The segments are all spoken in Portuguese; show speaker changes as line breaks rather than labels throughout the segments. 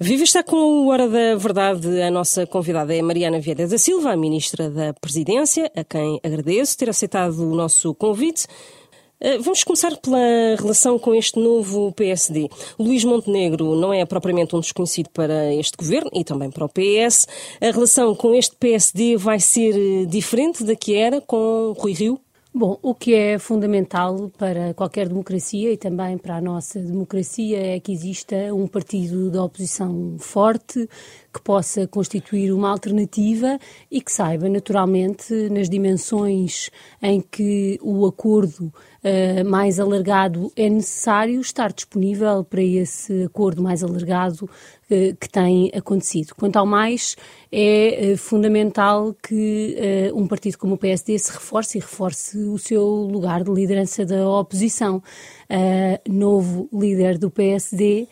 Viva está com o Hora da Verdade. A nossa convidada é Mariana Vieira da Silva, a Ministra da Presidência, a quem agradeço ter aceitado o nosso convite. Eh, vamos começar pela relação com este novo PSD. Luís Montenegro não é propriamente um desconhecido para este governo e também para o PS. A relação com este PSD vai ser eh, diferente da que era com Rui Rio?
Bom, o que é fundamental para qualquer democracia e também para a nossa democracia é que exista um partido da oposição forte, que possa constituir uma alternativa e que saiba, naturalmente, nas dimensões em que o acordo uh, mais alargado é necessário, estar disponível para esse acordo mais alargado que tem acontecido. Quanto ao mais, é uh, fundamental que um partido como o PSD se reforce e reforce o seu lugar de liderança da oposição. novo líder do PSD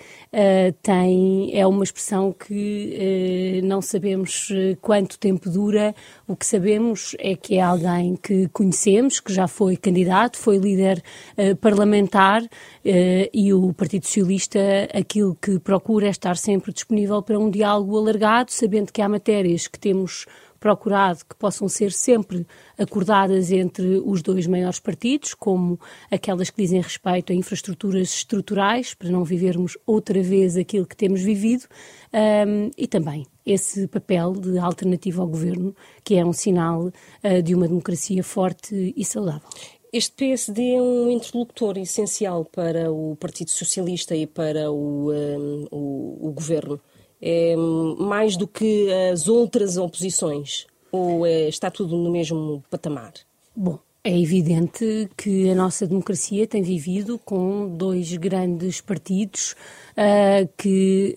tem, é uma expressão que eh, não sabemos eh, quanto tempo dura. O que sabemos é que é alguém que conhecemos, que já foi candidato, foi líder eh, parlamentar e o Partido Socialista aquilo que procura é estar sempre disponível para um diálogo alargado, sabendo que há matérias que temos procurado que possam ser sempre acordadas entre os dois maiores partidos, como aquelas que dizem respeito a infraestruturas estruturais, para não vivermos outra vez aquilo que temos vivido, um, e também esse papel de alternativa ao governo, que é um sinal uh, de uma democracia forte e saudável.
Este PSD é um interlocutor essencial para o Partido Socialista e para o, um, o, o governo é mais do que as outras oposições? Ou é, está tudo no mesmo patamar?
Bom, é evidente que a nossa democracia tem vivido com dois grandes partidos uh, que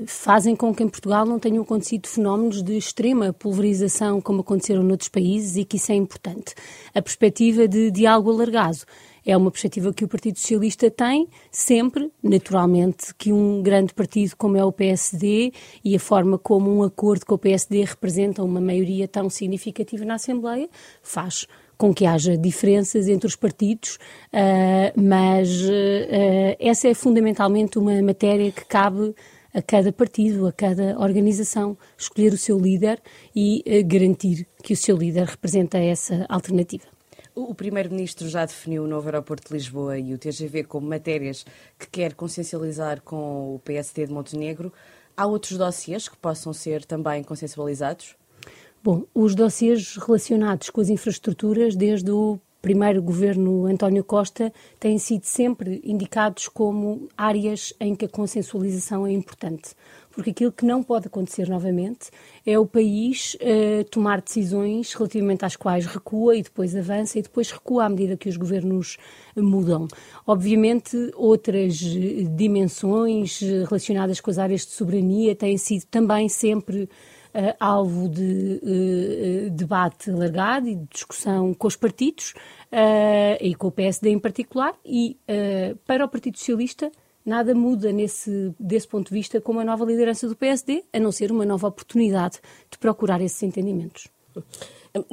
uh, fazem com que em Portugal não tenham acontecido fenómenos de extrema pulverização como aconteceram noutros países e que isso é importante. A perspectiva de diálogo alargado é uma perspectiva que o Partido Socialista tem, sempre, naturalmente, que um grande partido como é o PSD e a forma como um acordo com o PSD representa uma maioria tão significativa na Assembleia faz com que haja diferenças entre os partidos, uh, mas uh, essa é fundamentalmente uma matéria que cabe a cada partido, a cada organização, escolher o seu líder e uh, garantir que o seu líder representa essa alternativa.
O Primeiro-Ministro já definiu o novo aeroporto de Lisboa e o TGV como matérias que quer consciencializar com o PSD de Montenegro. Há outros dossiês que possam ser também consciencializados?
Bom, os dossiês relacionados com as infraestruturas, desde o primeiro governo António Costa, têm sido sempre indicados como áreas em que a consensualização é importante porque aquilo que não pode acontecer novamente é o país uh, tomar decisões relativamente às quais recua e depois avança e depois recua à medida que os governos mudam. Obviamente, outras dimensões relacionadas com as áreas de soberania têm sido também sempre Uh, alvo de uh, debate alargado e de discussão com os partidos uh, e com o PSD em particular. E para o Partido Socialista, nada muda nesse, desse ponto de vista com a nova liderança do PSD, a não ser uma nova oportunidade de procurar esses entendimentos.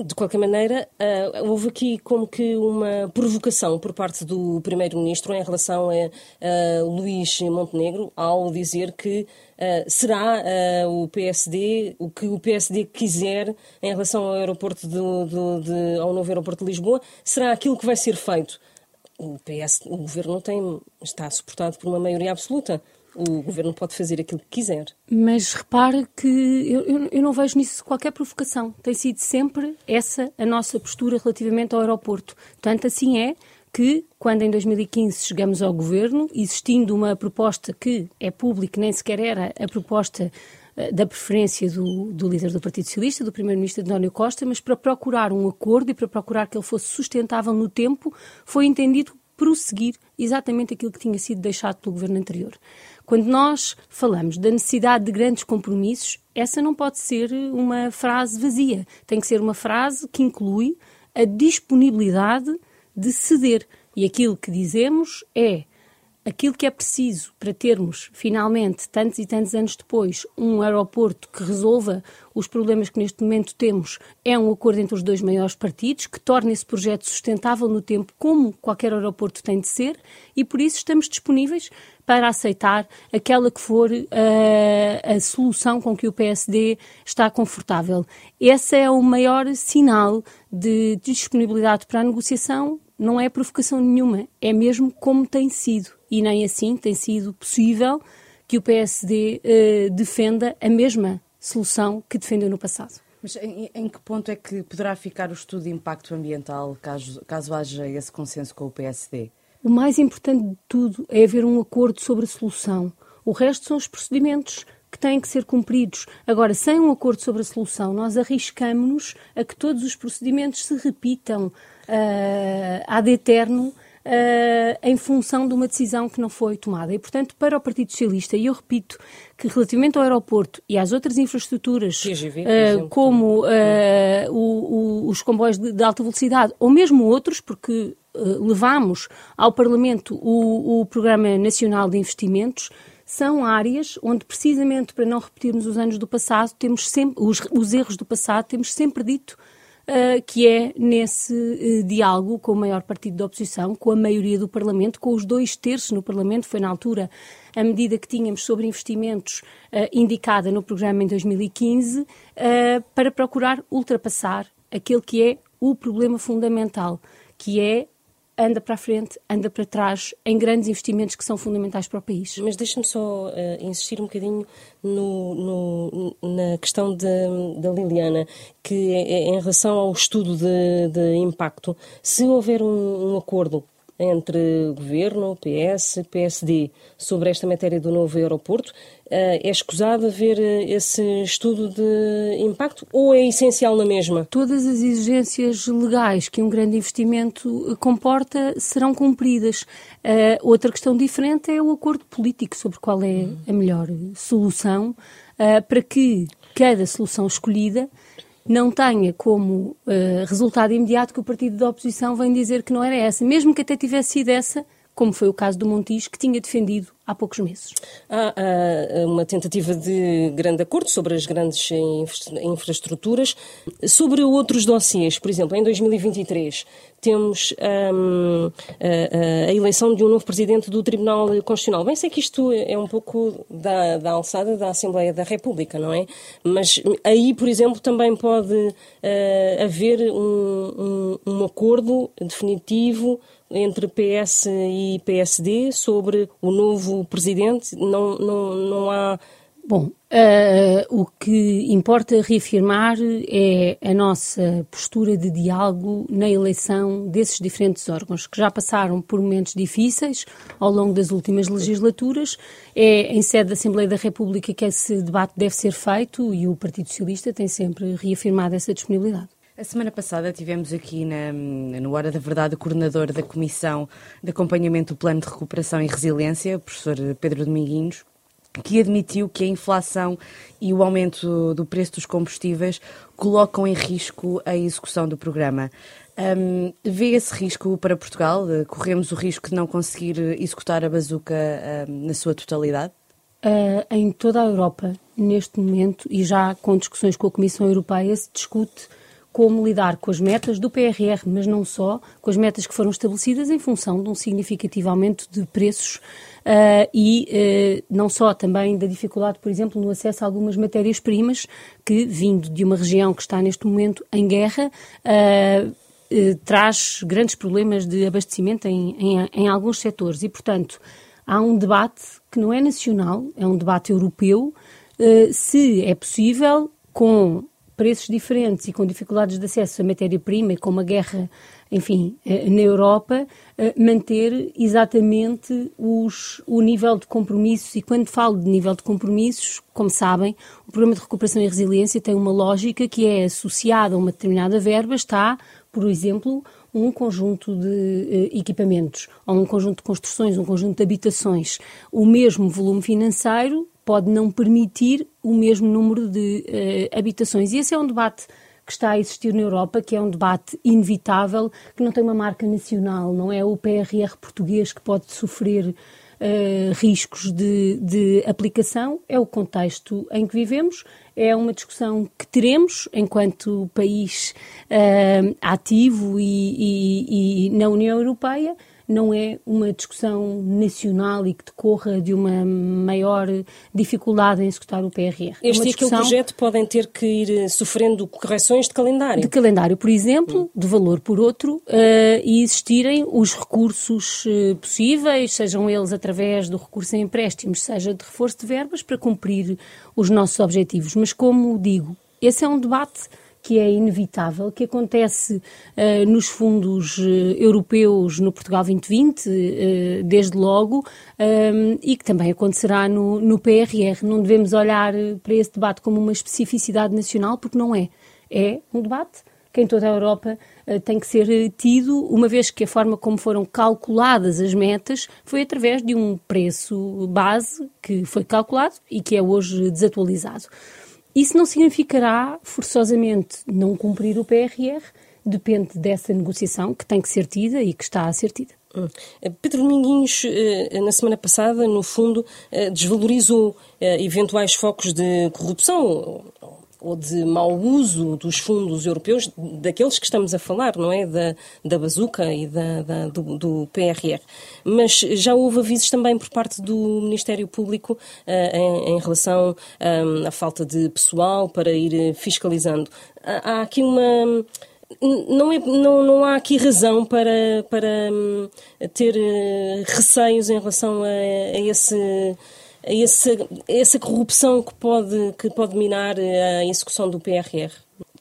De qualquer maneira, uh, houve aqui como que uma provocação por parte do Primeiro-Ministro em relação a, Luís Montenegro, ao dizer que uh, será uh, o PSD, o que o PSD quiser em relação ao aeroporto de, de, de, ao novo aeroporto de Lisboa, será aquilo que vai ser feito o PS, o governo tem, está suportado por uma maioria absoluta. O governo pode fazer aquilo que quiser.
Mas repare que eu, eu, não vejo nisso qualquer provocação. Tem sido sempre essa a nossa postura relativamente ao aeroporto. Tanto assim é que, quando em 2015 chegamos ao governo, existindo uma proposta que é pública, nem sequer era a proposta eh, da preferência do, do, líder do Partido Socialista, do primeiro-ministro António Costa, mas para procurar um acordo e para procurar que ele fosse sustentável no tempo, foi entendido prosseguir exatamente aquilo que tinha sido deixado pelo governo anterior. Quando nós falamos da necessidade de grandes compromissos, essa não pode ser uma frase vazia. Tem que ser uma frase que inclui a disponibilidade de ceder. E aquilo que dizemos é aquilo que é preciso para termos, finalmente, tantos e tantos anos depois, um aeroporto que resolva os problemas que neste momento temos, é um acordo entre os dois maiores partidos, que torne esse projeto sustentável no tempo, como qualquer aeroporto tem de ser, e por isso estamos disponíveis para aceitar aquela que for uh, a solução com que o PSD está confortável. Esse é o maior sinal de disponibilidade para a negociação não é provocação nenhuma, é mesmo como tem sido. E nem assim tem sido possível que o PSD eh, defenda a mesma solução que defendeu no passado.
Mas em, em, que ponto é que poderá ficar o estudo de impacto ambiental caso, caso haja esse consenso com o PSD?
O mais importante de tudo é haver um acordo sobre a solução. O resto são os procedimentos que têm que ser cumpridos. Agora, sem um acordo sobre a solução, nós arriscamos-nos a que todos os procedimentos se repitam uh, ad eterno uh, em função de uma decisão que não foi tomada. E, portanto, para o Partido Socialista, e eu repito que relativamente ao aeroporto e às outras infraestruturas, uh, como uh, o, o, os comboios de, de, alta velocidade, ou mesmo outros, porque levámos ao Parlamento o, o Programa Nacional de Investimentos, são áreas onde, precisamente para não repetirmos os anos do passado, temos sempre, os, os erros do passado, temos sempre dito uh, que é nesse uh, diálogo com o maior partido da oposição, com a maioria do Parlamento, com os dois terços no Parlamento, foi na altura a medida que tínhamos sobre investimentos uh, indicada no programa em 2015, para procurar ultrapassar aquele que é o problema fundamental, que é anda para a frente, anda para trás, em grandes investimentos que são fundamentais para o país.
Mas deixa-me só uh, insistir um bocadinho no, no, na questão da Liliana, que é, é, em relação ao estudo de, de impacto, se houver um, um acordo entre governo, PS, PSD sobre esta matéria do novo aeroporto. Eh, é escusado haver eh, esse estudo de impacto ou é essencial na mesma?
Todas as exigências legais que um grande investimento eh, comporta serão cumpridas. outra questão diferente é o acordo político sobre qual é a melhor solução para que cada solução escolhida não tenha como uh, resultado imediato que o partido da oposição vem dizer que não era essa, mesmo que até tivesse sido essa, como foi o caso do Montijo, que tinha defendido há poucos meses.
Há, uma tentativa de grande acordo sobre as grandes infraestruturas. Sobre outros dossiês, por exemplo, em 2023 temos um, a, a, eleição de um novo presidente do Tribunal Constitucional. Bem, sei que isto é um pouco da, da alçada da Assembleia da República, não é? Mas aí, por exemplo, também pode uh, haver um, um, um acordo definitivo entre PS e PSD sobre o novo presidente? Não, não, não há.
Bom, uh, o que importa reafirmar é a nossa postura de diálogo na eleição desses diferentes órgãos, que já passaram por momentos difíceis ao longo das últimas legislaturas. É em sede da Assembleia da República que esse debate deve ser feito e o Partido Socialista tem sempre reafirmado essa disponibilidade.
A semana passada tivemos aqui na, no Hora da Verdade o coordenador da Comissão de Acompanhamento do Plano de Recuperação e Resiliência, o professor Pedro Dominguinhos, que admitiu que a inflação e o aumento do preço dos combustíveis colocam em risco a execução do programa. Um, vê esse risco para Portugal? Corremos o risco de não conseguir executar a bazuca um, na sua totalidade?
Uh, em toda a Europa, neste momento, e já com discussões com a Comissão Europeia, se discute como lidar com as metas do PRR, mas não só, com as metas que foram estabelecidas em função de um significativo aumento de preços uh, e uh, não só também da dificuldade, por exemplo, no acesso a algumas matérias-primas que, vindo de uma região que está neste momento em guerra, uh, traz grandes problemas de abastecimento em, em, em alguns setores. E, portanto, há um debate que não é nacional, é um debate europeu, se é possível, com preços diferentes e com dificuldades de acesso à matéria-prima e com uma guerra, enfim, eh, na Europa, eh, manter exatamente os, o nível de compromissos. E quando falo de nível de compromissos, como sabem, o Programa de Recuperação e Resiliência tem uma lógica que é associada a uma determinada verba, está, por exemplo, um conjunto de uh, equipamentos, ou um conjunto de construções, um conjunto de habitações, o mesmo volume financeiro pode não permitir o mesmo número de uh, habitações. E esse é um debate que está a existir na Europa, que é um debate inevitável, que não tem uma marca nacional, não é o PRR português que pode sofrer uh, riscos de, de aplicação. É o contexto em que vivemos, é uma discussão que teremos enquanto país uh, ativo e, e, e na União Europeia não é uma discussão nacional e que decorra de uma maior dificuldade em executar o PRR.
É este
é
e aquele projeto podem ter que ir eh, sofrendo correções de calendário.
De calendário, por exemplo, de valor por outro, uh, e existirem os recursos uh, possíveis, sejam eles através do recurso em empréstimos, seja de reforço de verbas, para cumprir os nossos objetivos. Mas, como digo, esse é um debate que é inevitável, que acontece uh, nos fundos uh, europeus no Portugal 2020, uh, desde logo, um, e que também acontecerá no, no PRR. Não devemos olhar para esse debate como uma especificidade nacional, porque não é. É um debate que em toda a Europa tem que ser tido, uma vez que a forma como foram calculadas as metas foi através de um preço base que foi calculado e que é hoje desatualizado. Isso não significará forçosamente não cumprir o PRR, depende dessa negociação que tem que ser tida e que está a ser tida.
Hum. Pedro Dominguinhos, eh, na semana passada, no fundo, eh, desvalorizou eh, eventuais focos de corrupção ou de mau uso dos fundos europeus, daqueles que estamos a falar, não é? Da, da bazuca e da, da do, do, PRR. Mas já houve avisos também por parte do Ministério Público uh, em, em, relação um, à falta de pessoal para ir fiscalizando. Há, aqui uma não, é, não, não há aqui razão para, para um, ter uh, receios em relação a, a esse essa, essa corrupção que pode, que pode minar a execução do PRR?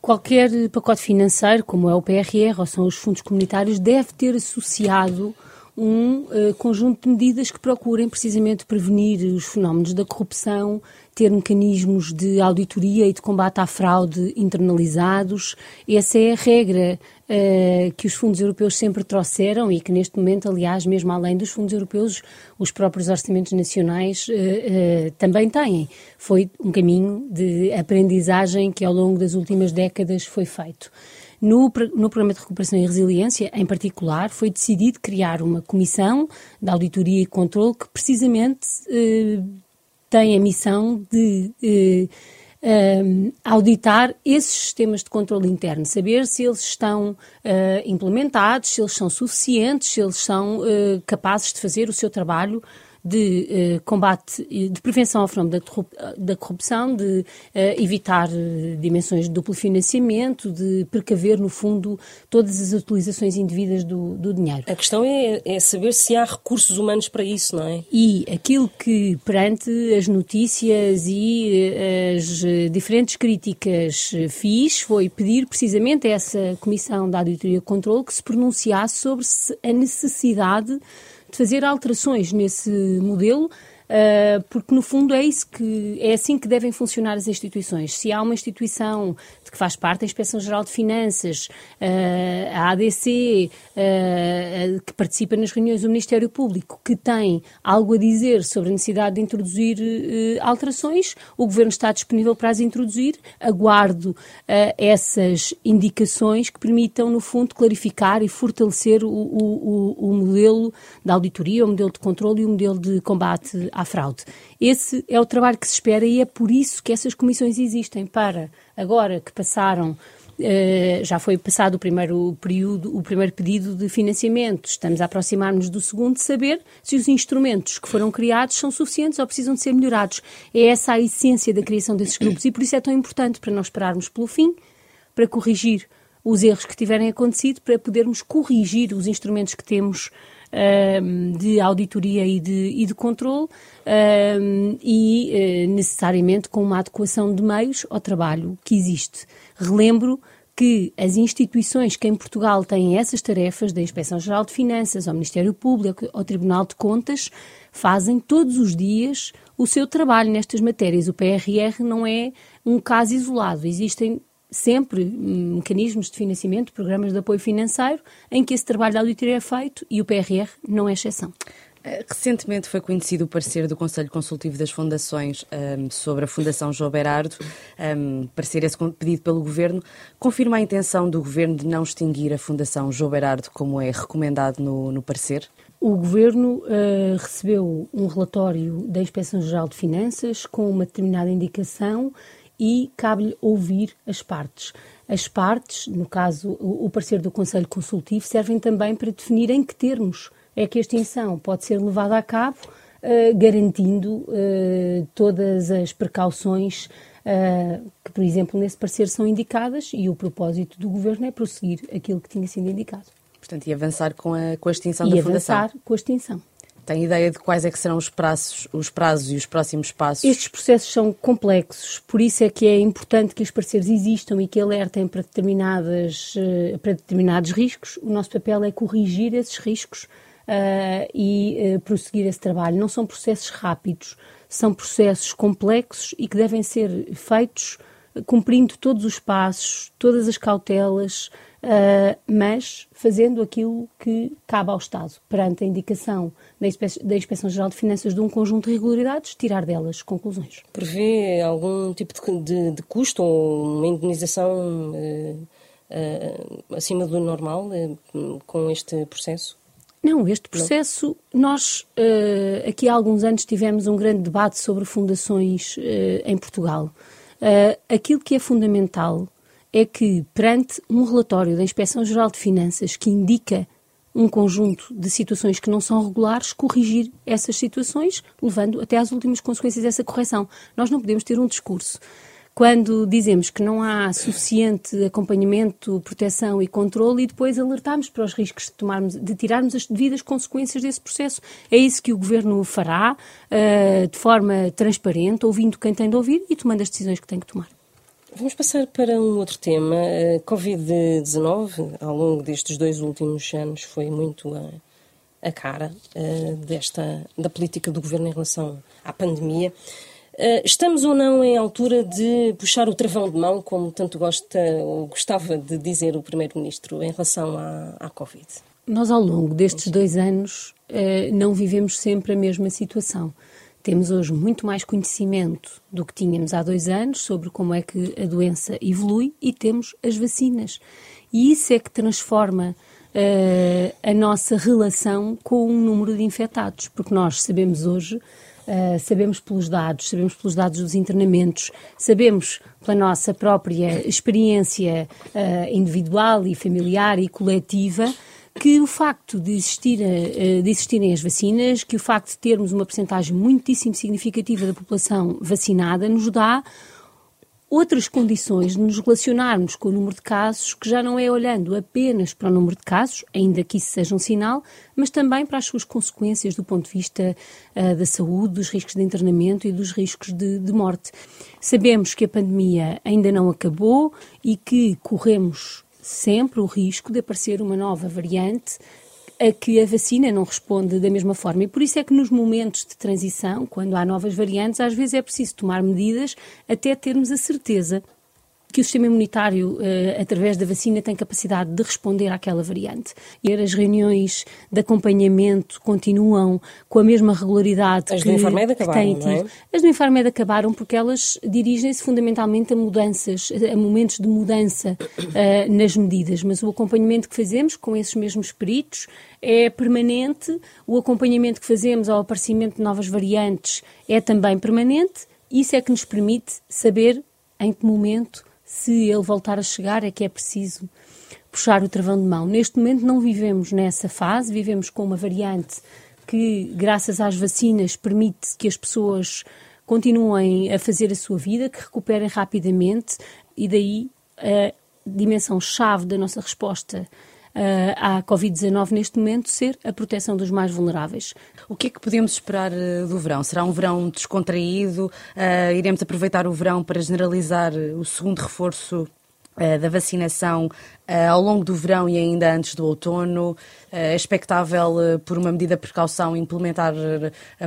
Qualquer pacote financeiro, como é o PRR ou são os fundos comunitários, deve ter associado um uh, conjunto de medidas que procurem precisamente prevenir os fenómenos da corrupção, ter mecanismos de auditoria e de combate à fraude internalizados. Essa é a regra uh, que os fundos europeus sempre trouxeram e que neste momento, aliás, mesmo além dos fundos europeus, os próprios orçamentos nacionais uh, também têm. Foi um caminho de aprendizagem que ao longo das últimas décadas foi feito. No, no, Programa de Recuperação e Resiliência, em particular, foi decidido criar uma comissão de auditoria e controle que precisamente eh, tem a missão de eh, uh, auditar esses sistemas de controle interno, saber se eles estão uh, implementados, se eles são suficientes, se eles são uh, capazes de fazer o seu trabalho de eh, combate, de prevenção ao fenómeno da, corrupção, de eh, evitar eh, dimensões de duplo financiamento, de precaver, no fundo, todas as utilizações indevidas do, do dinheiro.
A questão é, é, saber se há recursos humanos para isso, não é?
E aquilo que, perante as notícias e as diferentes críticas fiz, foi pedir precisamente a essa Comissão da Auditoria e Controle que se pronunciasse sobre a necessidade de fazer alterações nesse modelo porque no fundo é isso que é assim que devem funcionar as instituições. Se há uma instituição de que faz parte a Inspeção Geral de Finanças, uh, a ADC, ah, que participa nas reuniões do Ministério Público, que tem algo a dizer sobre a necessidade de introduzir alterações, o Governo está disponível para as introduzir. Aguardo essas indicações que permitam, no fundo, clarificar e fortalecer o, o, o modelo da auditoria, o modelo de controle e o modelo de combate à fraude. Esse é o trabalho que se espera e é por isso que essas comissões existem, para agora que passaram Uh, já foi passado o primeiro período, o primeiro pedido de financiamento, estamos a aproximar-nos do segundo, saber se os instrumentos que foram criados são suficientes ou precisam de ser melhorados. É essa a essência da criação desses grupos e por isso é tão importante para nós esperarmos pelo fim, para corrigir os erros que tiverem acontecido, para podermos corrigir os instrumentos que temos de auditoria e de, e de controle e eh, necessariamente com uma adequação de meios ao trabalho que existe. Relembro que as instituições que em Portugal têm essas tarefas, da Inspeção-Geral de Finanças, ao Ministério Público, ao Tribunal de Contas, fazem todos os dias o seu trabalho nestas matérias. O PRR não é um caso isolado. Existem sempre mecanismos de financiamento, programas de apoio financeiro, em que esse trabalho de auditoria é feito e o PRR não é exceção.
Eh, recentemente foi conhecido o parecer do Conselho Consultivo das Fundações um, sobre a Fundação João Berardo, um, parecer esse pedido pelo Governo. Confirma a intenção do Governo de não extinguir a Fundação João Berardo, como é recomendado no, no parecer?
O Governo uh, recebeu um relatório da Inspeção-Geral de Finanças com uma determinada indicação e cabe-lhe ouvir as partes. As partes, no caso o, parecer do Conselho Consultivo, servem também para definir em que termos é que a extinção pode ser levada a cabo, uh, garantindo uh, todas as precauções uh, que, por exemplo, nesse parecer são indicadas e o propósito do Governo é prosseguir aquilo que tinha sido indicado.
Portanto, e avançar com a, com a extinção
e
da Fundação.
E avançar com a extinção.
Tem ideia de quais é que serão os prazos, os prazos e os próximos passos?
Estes processos são complexos, por isso é que é importante que os parceiros existam e que alertem para, determinadas, para determinados riscos. O nosso papel é corrigir esses riscos uh, e uh, prosseguir esse trabalho. Não são processos rápidos, são processos complexos e que devem ser feitos cumprindo todos os passos, todas as cautelas, uh, mas fazendo aquilo que cabe ao Estado, perante a indicação da, Inspe da Inspeção-Geral de Finanças de um conjunto de irregularidades, tirar delas conclusões.
Prevê algum tipo de, de, de custo ou uma indenização uh, uh, acima do normal com este processo?
Não, este processo, nós uh, aqui há alguns anos tivemos um grande debate sobre fundações uh, em Portugal. Uh, aquilo que é fundamental é que, perante um relatório da Inspeção-Geral de Finanças que indica um conjunto de situações que não são regulares, corrigir essas situações, levando até às últimas consequências dessa correção. Nós não podemos ter um discurso quando dizemos que não há suficiente acompanhamento, proteção e controle e depois alertarmos para os riscos de, tomarmos, de tirarmos as devidas consequências desse processo. É isso que o Governo fará uh, de forma transparente, ouvindo quem tem de ouvir e tomando as decisões que tem que tomar.
Vamos passar para um outro tema. A Covid-19, ao longo destes dois últimos anos, foi muito a, a cara uh, desta, da política do Governo em relação à pandemia. Eh, estamos ou não em altura de puxar o travão de mão, como tanto gosta ou gostava de dizer o Primeiro-Ministro em relação à, à Covid?
Nós, ao longo destes dois anos, eh, não vivemos sempre a mesma situação. Temos hoje muito mais conhecimento do que tínhamos há dois anos sobre como é que a doença evolui e temos as vacinas. E isso é que transforma uh, a nossa relação com o número de infectados, porque nós sabemos hoje Uh, sabemos pelos dados, sabemos pelos dados dos internamentos, sabemos pela nossa própria experiência uh, individual e familiar e coletiva que o facto de, existir, uh, de existirem as vacinas, que o facto de termos uma percentagem muitíssimo significativa da população vacinada nos dá outras condições de nos relacionarmos com o número de casos, que já não é olhando apenas para o número de casos, ainda que isso seja um sinal, mas também para as suas consequências do ponto de vista uh, da saúde, dos riscos de internamento e dos riscos de, de morte. Sabemos que a pandemia ainda não acabou e que corremos sempre o risco de aparecer uma nova variante a que a vacina não responde da mesma forma. E por isso é que nos momentos de transição, quando há novas variantes, às vezes é preciso tomar medidas até termos a certeza que o sistema imunitário, uh, através da vacina, tem capacidade de responder àquela variante. E as reuniões de acompanhamento continuam com a mesma regularidade
as
que,
do Infarmed acabaram,
que têm É? As do Infarmed acabaram porque elas dirigem-se fundamentalmente a mudanças, a momentos de mudança uh, nas medidas, mas o acompanhamento que fazemos com esses mesmos peritos é permanente, o acompanhamento que fazemos ao aparecimento de novas variantes é também permanente, isso é que nos permite saber em que momento se ele voltar a chegar, é que é preciso puxar o travão de mão. Neste momento não vivemos nessa fase, vivemos com uma variante que, graças às vacinas, permite que as pessoas continuem a fazer a sua vida, que recuperem rapidamente e daí a dimensão chave da nossa resposta uh, à Covid-19 neste momento ser a proteção dos mais vulneráveis.
O que é que podemos esperar uh, do verão? Será um verão descontraído? Uh, iremos aproveitar o verão para generalizar o segundo reforço da vacinação ao longo do verão e ainda antes do outono. É expectável, por uma medida de precaução, implementar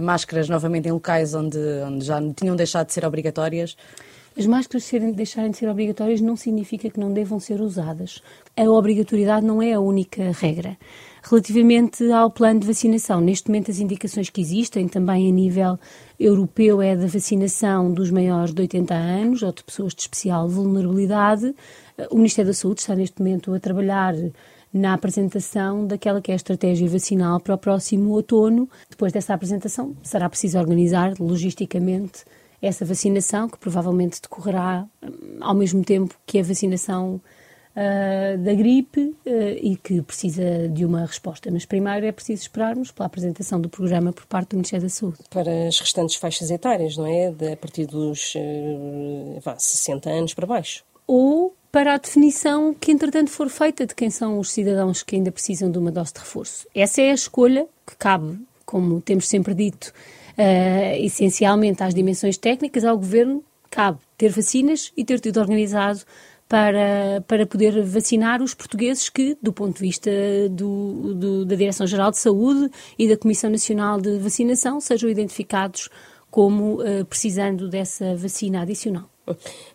máscaras novamente em locais onde, onde já tinham deixado de ser obrigatórias?
As máscaras serem, deixarem de ser obrigatórias não significa que não devam ser usadas. A obrigatoriedade não é a única regra. Relativamente ao plano de vacinação, neste momento as indicações que existem, também a nível europeu, é da vacinação dos maiores de 80 anos ou de pessoas de especial vulnerabilidade. O Ministério da Saúde está neste momento a trabalhar na apresentação daquela que é a estratégia vacinal para o próximo outono. Depois dessa apresentação, será preciso organizar logisticamente essa vacinação, que provavelmente decorrerá hum, ao mesmo tempo que a vacinação uh, da gripe uh, e que precisa de uma resposta. Mas primeiro é preciso esperarmos pela apresentação do programa por parte do Ministério da Saúde.
Para as restantes faixas etárias, não é? De, a partir dos uh, vá, 60 anos para baixo.
Ou para a definição que, entretanto, for feita de quem são os cidadãos que ainda precisam de uma dose de reforço. Essa é a escolha que cabe, como temos sempre dito, uh, essencialmente às dimensões técnicas, ao Governo cabe ter vacinas e ter tido organizado para, para poder vacinar os portugueses que, do ponto de vista do, do, da Direção-Geral de Saúde e da Comissão Nacional de Vacinação, sejam identificados como uh, precisando dessa vacina adicional.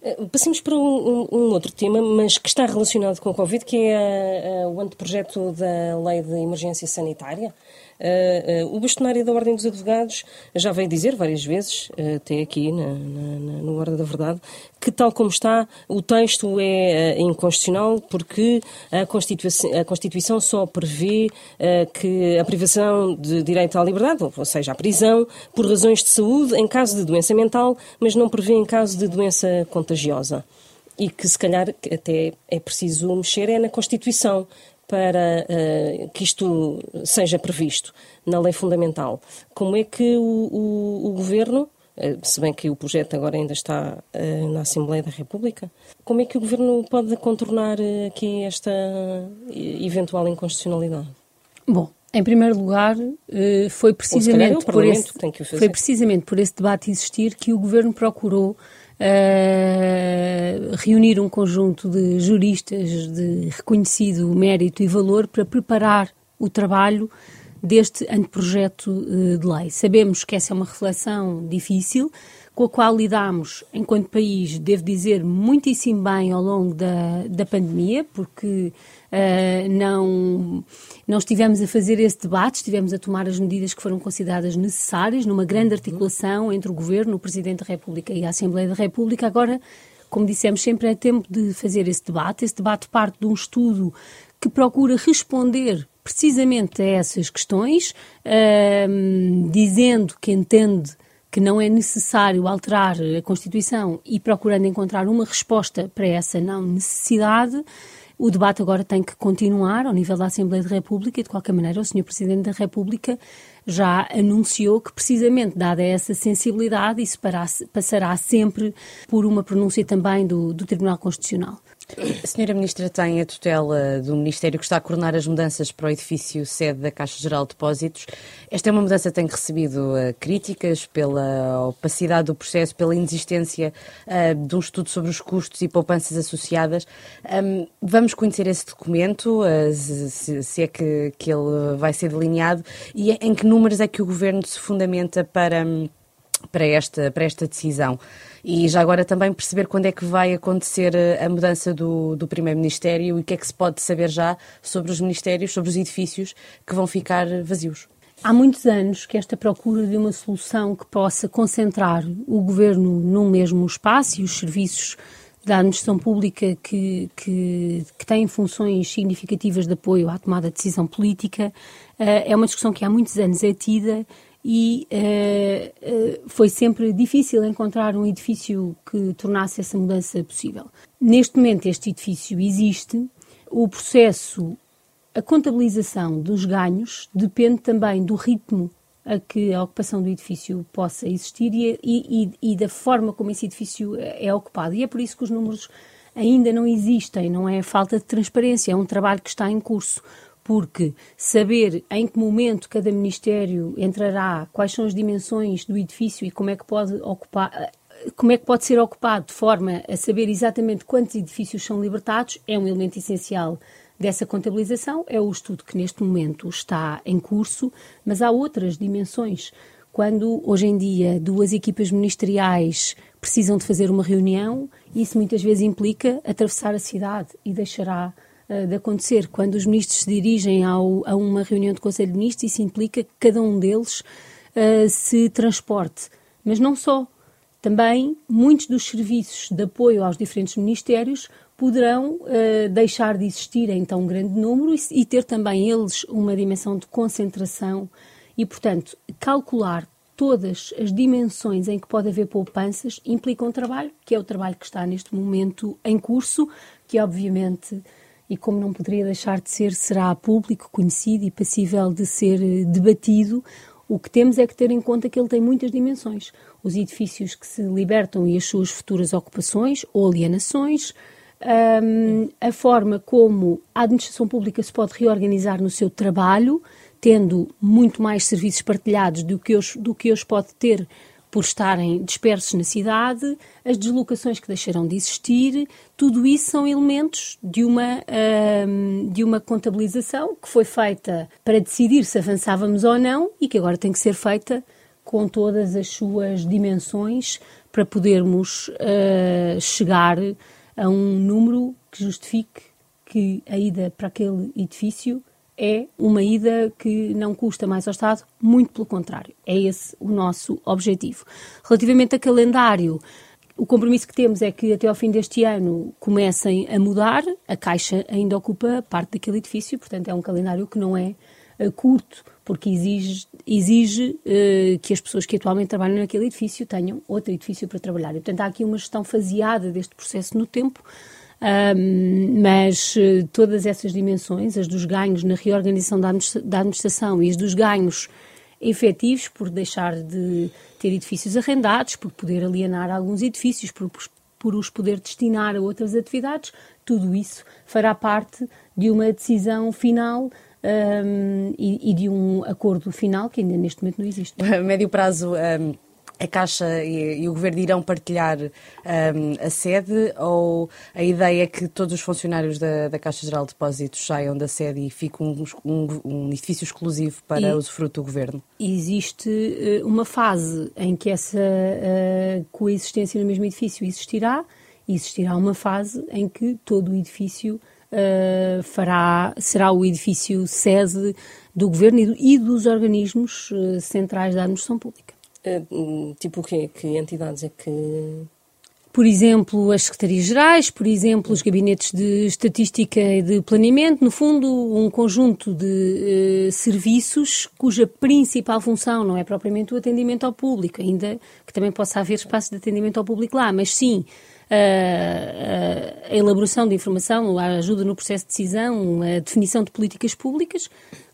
Eh, passemos para um, um, outro tema, mas que está relacionado com a Covid, que é o anteprojeto da Lei de Emergência Sanitária. Uh, uh, o bastonário da Ordem dos Advogados já veio dizer várias vezes, até aqui na, na, na Hora da Verdade, que tal como está, o texto é inconstitucional porque a Constituição, a Constituição só prevê que a privação de direito à liberdade, ou seja, a prisão, por razões de saúde em caso de doença mental, mas não prevê em caso de doença contagiosa. E que se calhar até é preciso mexer é na Constituição para uh, que isto seja previsto na lei fundamental. Como é que o, o, o Governo, uh, se bem que o projeto agora ainda está uh, na Assembleia da República, como é que o Governo pode contornar aqui esta eventual inconstitucionalidade?
Bom, em primeiro lugar, foi precisamente,
é por esse,
foi precisamente por esse debate existir que o Governo procurou uh, reunir um conjunto de juristas de reconhecido mérito e valor para preparar o trabalho deste anteprojeto uh, de lei. Sabemos que essa é uma reflexão difícil, com a qual lidamos, enquanto país, devo dizer, muitíssimo bem ao longo da, da pandemia, porque uh, não, não estivemos a fazer esse debate, estivemos a tomar as medidas que foram consideradas necessárias, numa grande articulação entre o Governo, o Presidente da República e a Assembleia da República. Agora, como dissemos sempre, é tempo de fazer esse debate. Esse debate parte de um estudo que procura responder precisamente a essas questões, uh, dizendo que entende que não é necessário alterar a Constituição e procurando encontrar uma resposta para essa não necessidade, o debate agora tem que continuar ao nível da Assembleia da República e, de qualquer maneira, o Sr. Presidente da República já anunciou que, precisamente dada essa sensibilidade, isso passará sempre por uma pronúncia também do, do Tribunal Constitucional.
A senhora Ministra tem a tutela do Ministério que está a coordenar as mudanças para o edifício sede da Caixa Geral de Depósitos. Esta é uma mudança que tem recebido uh, críticas pela opacidade do processo, pela inexistência uh, de um estudo sobre os custos e poupanças associadas. Vamos conhecer esse documento, uh, se, é que, que ele vai ser delineado, e em que números é que o Governo se fundamenta para, para, esta, para esta decisão? E já agora também perceber quando é que vai acontecer eh, a mudança do, do Primeiro-Ministério e o que é que se pode saber já sobre os ministérios, sobre os edifícios que vão ficar vazios.
Há muitos anos que esta procura de uma solução que possa concentrar o governo num mesmo espaço e os serviços da administração pública que, que, que têm funções significativas de apoio à tomada de decisão política eh, é uma discussão que há muitos anos é tida e uh, foi sempre difícil encontrar um edifício que tornasse essa mudança possível. Neste momento, este edifício existe, o processo, a contabilização dos ganhos depende também do ritmo a que a ocupação do edifício possa existir e, e, e da forma como esse edifício é ocupado. E é por isso que os números ainda não existem, não é falta de transparência, é um trabalho que está em curso porque saber em que momento cada ministério entrará, quais são as dimensões do edifício e como é que pode ocupar, como é que pode ser ocupado de forma a saber exatamente quantos edifícios são libertados, é um elemento essencial dessa contabilização. É o estudo que neste momento está em curso, mas há outras dimensões. Quando hoje em dia duas equipas ministeriais precisam de fazer uma reunião, isso muitas vezes implica atravessar a cidade e deixará de acontecer quando os ministros se dirigem ao, a uma reunião do Conselho de Ministros, isso implica que cada um deles uh, se transporte. Mas não só. Também muitos dos serviços de apoio aos diferentes ministérios poderão uh, deixar de existir em tão grande número e, e ter também eles uma dimensão de concentração e, portanto, calcular todas as dimensões em que pode haver poupanças implica um trabalho, que é o trabalho que está neste momento em curso, que obviamente, e como não poderia deixar de ser, será público, conhecido e passível de ser eh, debatido. O que temos é que ter em conta que ele tem muitas dimensões. Os edifícios que se libertam e as suas futuras ocupações ou alienações, um, a forma como a administração pública se pode reorganizar no seu trabalho, tendo muito mais serviços partilhados do que hoje, do que hoje pode ter por estarem dispersos na cidade, as deslocações que deixarão de existir, tudo isso são elementos de uma, um, de uma contabilização que foi feita para decidir se avançávamos ou não e que agora tem que ser feita com todas as suas dimensões para podermos uh, chegar a um número que justifique que a ida para aquele edifício é uma ida que não custa mais ao Estado, muito pelo contrário. É esse o nosso objetivo. Relativamente a calendário, o compromisso que temos é que até ao fim deste ano comecem a mudar. A Caixa ainda ocupa parte daquele edifício, portanto é um calendário que não é uh, curto, porque exige, exige uh, que as pessoas que atualmente trabalham naquele edifício tenham outro edifício para trabalhar. E, portanto, há aqui uma gestão faseada deste processo no tempo, mas uh, todas essas dimensões, as dos ganhos na reorganização da, da administração e as dos ganhos efetivos por deixar de ter edifícios arrendados, por poder alienar alguns edifícios, por, por os poder destinar a outras atividades, tudo isso fará parte de uma decisão final um, e, e, de um acordo final que ainda neste momento não existe.
A médio prazo. Um a Caixa e, e, o Governo irão partilhar um, a sede ou a ideia é que todos os funcionários da, da Caixa Geral de Depósitos saiam da sede e fique um, um, um edifício exclusivo para e usufruto do Governo?
Existe uh, uma fase em que essa uh, coexistência no mesmo edifício existirá e existirá uma fase em que todo o edifício uh, fará, será o edifício sede do Governo e, do, e dos organismos centrais da administração pública.
Eh, tipo o quê? Que entidades é que
por exemplo, as secretarias-gerais, por exemplo, os gabinetes de estatística e de planeamento, no fundo, um conjunto de uh, serviços cuja principal função não é propriamente o atendimento ao público, ainda que também possa haver espaço de atendimento ao público lá, mas sim uh, a elaboração de informação, a ajuda no processo de decisão, a definição de políticas públicas,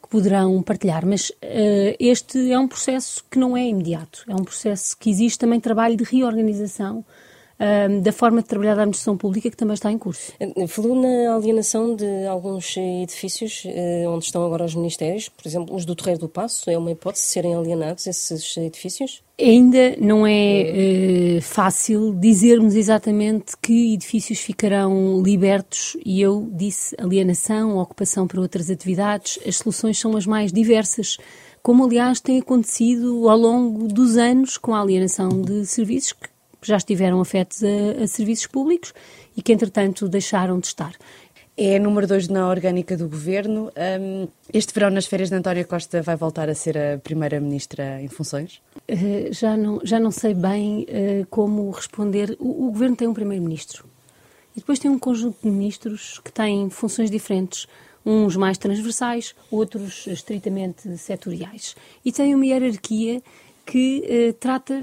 poderão partilhar, mas uh, este é um processo que não é imediato, é um processo que existe também trabalho de reorganização da forma de trabalhar da administração pública que também está em curso.
Eh, falou na alienação de alguns edifícios uh, onde estão agora os ministérios, por exemplo, os do Terreiro do Passo, é uma hipótese de serem alienados esses edifícios?
Ainda não é uh, fácil dizermos exatamente que edifícios ficarão libertos e eu disse alienação, ocupação para outras atividades. As soluções são as mais diversas, como aliás tem acontecido ao longo dos anos com a alienação de serviços que já estiveram afetos a, a serviços públicos e que entretanto deixaram de estar.
É número 2 na orgânica do governo. Um, este verão, nas férias de António Costa, vai voltar a ser a primeira ministra em funções?
Uh, já, não, já não sei bem uh, como responder. O, o governo tem um primeiro-ministro e depois tem um conjunto de ministros que têm funções diferentes. Uns mais transversais, outros estritamente setoriais. E tem uma hierarquia que eh, trata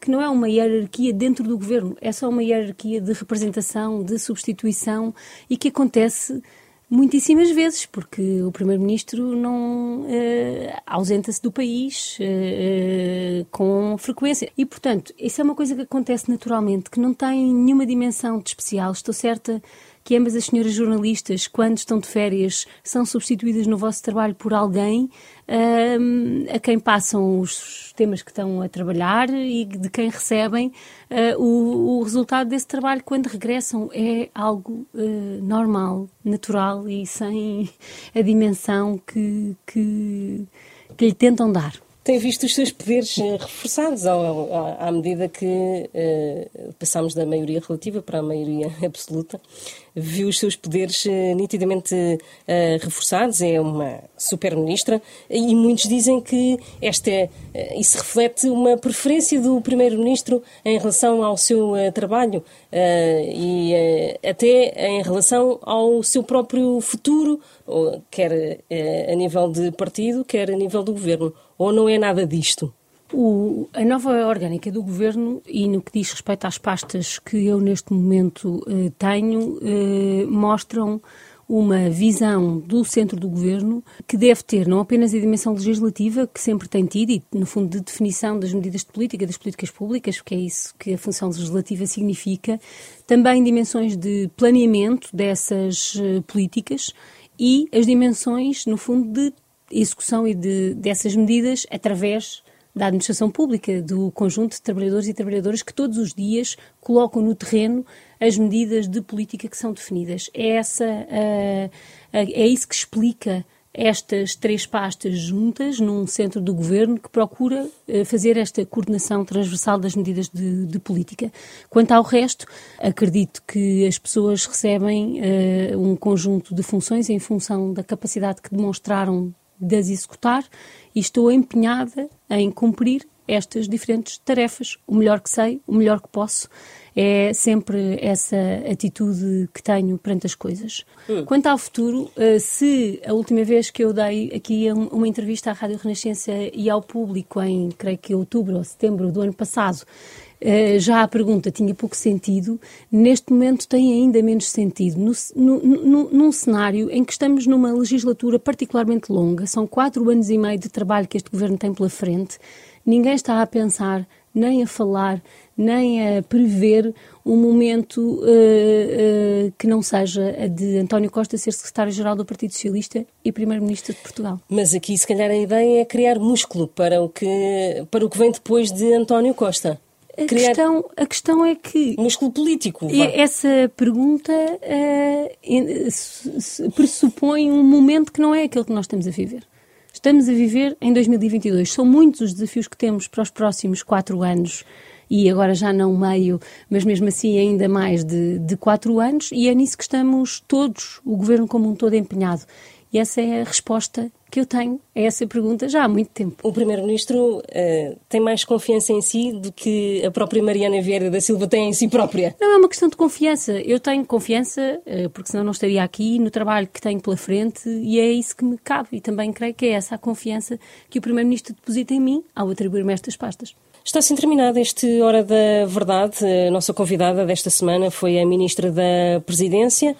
que não é uma hierarquia dentro do governo, é só uma hierarquia de representação, de substituição e que acontece muitíssimas vezes, porque o primeiro-ministro não eh, ausenta-se do país eh, com frequência e, portanto, isso é uma coisa que acontece naturalmente, que não tem nenhuma dimensão de especial. Estou certa que ambas as senhoras jornalistas, quando estão de férias, são substituídas no vosso trabalho por alguém uh, a quem passam os temas que estão a trabalhar e de quem recebem uh, o, o, resultado desse trabalho quando regressam. É algo uh, normal, natural e sem a dimensão que, que, que lhe tentam dar.
tem visto os seus poderes uh, reforçados ao, ao, à medida que uh, passamos da maioria relativa para a maioria absoluta. Viu os seus poderes uh, nitidamente reforçados, é uma super-ministra, e muitos dizem que esta, isso reflete uma preferência do primeiro-ministro em relação ao seu trabalho e até em relação ao seu próprio futuro, quer a nível de partido, quer a nível do governo. Ou não é nada disto?
O, a nova orgânica do Governo e no que diz respeito às pastas que eu neste momento eh, tenho, eh, mostram uma visão do centro do governo que deve ter não apenas a dimensão legislativa, que sempre tem tido, e no fundo de definição das medidas de política, das políticas públicas, porque é isso que a função legislativa significa, também dimensões de planeamento dessas uh, políticas e as dimensões, no fundo, de execução e de, dessas medidas através da administração pública, do conjunto de trabalhadores e trabalhadoras que todos os dias colocam no terreno as medidas de política que são definidas. É, essa, uh, é isso que explica estas três pastas juntas num centro do governo que procura uh, fazer esta coordenação transversal das medidas de, de, política. Quanto ao resto, acredito que as pessoas recebem uh, um conjunto de funções em função da capacidade que demonstraram de as executar e estou empenhada em cumprir estas diferentes tarefas, o melhor que sei, o melhor que posso. É sempre essa atitude que tenho perante as coisas. Hum. Quanto ao futuro, eh, se a última vez que eu dei aqui uma entrevista à Rádio Renascença e ao público, em creio que outubro ou setembro do ano passado, já a pergunta tinha pouco sentido, neste momento tem ainda menos sentido. No, no, no, num cenário em que estamos numa legislatura particularmente longa, são quatro anos e meio de trabalho que este governo tem pela frente, ninguém está a pensar, nem a falar, nem a prever um momento uh, uh, que não seja a de António Costa ser secretário-geral do Partido Socialista e primeiro-ministro de Portugal.
Mas aqui, se calhar, a ideia é criar músculo para o que, para o que vem depois de António Costa.
A, criar... questão, a questão é que.
Músculo político.
Vá. Essa pergunta uh, pressupõe um momento que não é aquele que nós estamos a viver. Estamos a viver em 2022. São muitos os desafios que temos para os próximos quatro anos e agora já não meio, mas mesmo assim ainda mais de, de quatro anos, e é nisso que estamos todos, o governo como um todo, empenhado. E essa é a resposta que eu tenho a essa pergunta já há muito tempo.
O Primeiro-Ministro uh, tem mais confiança em si do que a própria Mariana Vieira da Silva tem em si própria?
Não, é uma questão de confiança. Eu tenho confiança, uh, porque senão não estaria aqui, no trabalho que tenho pela frente e é isso que me cabe. E também creio que é essa a confiança que o Primeiro-Ministro deposita em mim ao atribuir-me estas pastas.
Está assim terminada este Hora da Verdade. A nossa convidada desta semana foi a Ministra da Presidência,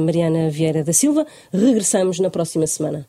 Mariana Vieira da Silva. Regressamos na próxima semana.